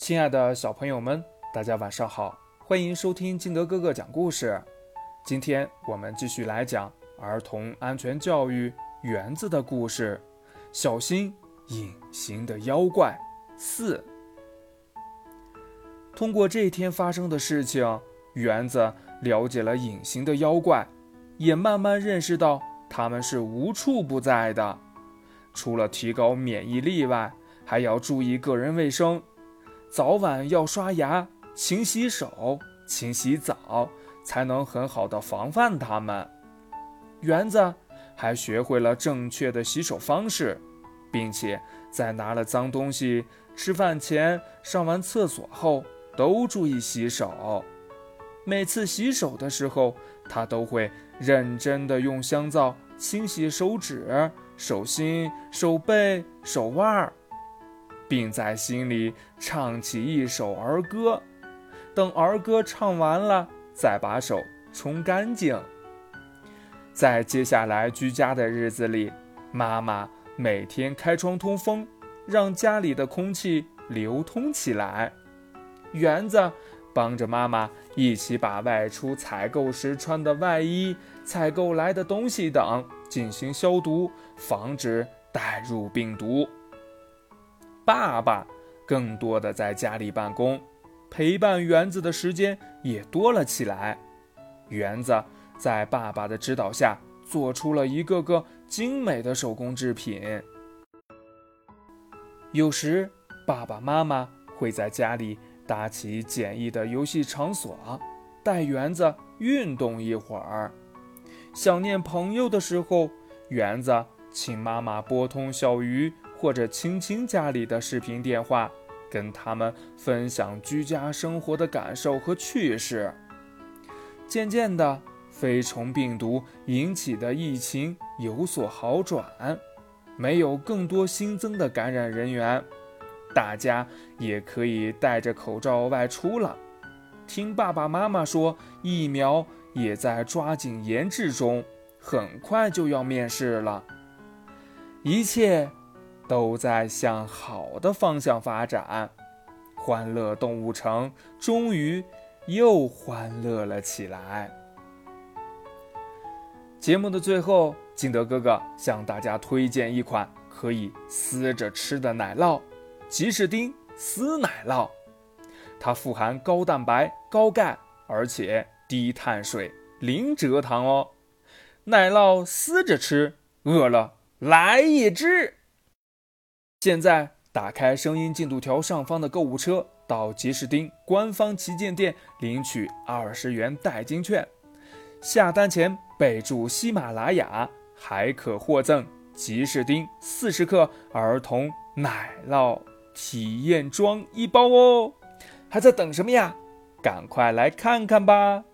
亲爱的小朋友们，大家晚上好，欢迎收听金德哥哥讲故事。今天我们继续来讲儿童安全教育园子的故事，小心隐形的妖怪四。通过这天发生的事情，园子了解了隐形的妖怪，也慢慢认识到他们是无处不在的。除了提高免疫力外，还要注意个人卫生，早晚要刷牙、勤洗手、勤洗澡，才能很好的防范它们。园子还学会了正确的洗手方式，并且在拿了脏东西、吃饭前、上完厕所后都注意洗手。每次洗手的时候，他都会认真的用香皂清洗手指。手心、手背、手腕儿，并在心里唱起一首儿歌。等儿歌唱完了，再把手冲干净。在接下来居家的日子里，妈妈每天开窗通风，让家里的空气流通起来。园子帮着妈妈一起把外出采购时穿的外衣、采购来的东西等。进行消毒，防止带入病毒。爸爸更多的在家里办公，陪伴园子的时间也多了起来。园子在爸爸的指导下，做出了一个个精美的手工制品。有时，爸爸妈妈会在家里搭起简易的游戏场所，带园子运动一会儿。想念朋友的时候，园子请妈妈拨通小鱼或者青青家里的视频电话，跟他们分享居家生活的感受和趣事。渐渐的，飞虫病毒引起的疫情有所好转，没有更多新增的感染人员，大家也可以戴着口罩外出了。听爸爸妈妈说，疫苗。也在抓紧研制中，很快就要面世了。一切都在向好的方向发展，欢乐动物城终于又欢乐了起来。节目的最后，金德哥哥向大家推荐一款可以撕着吃的奶酪——吉士丁撕奶酪。它富含高蛋白、高钙，而且。低碳水，零蔗糖哦，奶酪撕着吃，饿了来一只。现在打开声音进度条上方的购物车，到吉士丁官方旗舰店领取二十元代金券，下单前备注喜马拉雅，还可获赠吉士丁四十克儿童奶酪体验装一包哦。还在等什么呀？赶快来看看吧！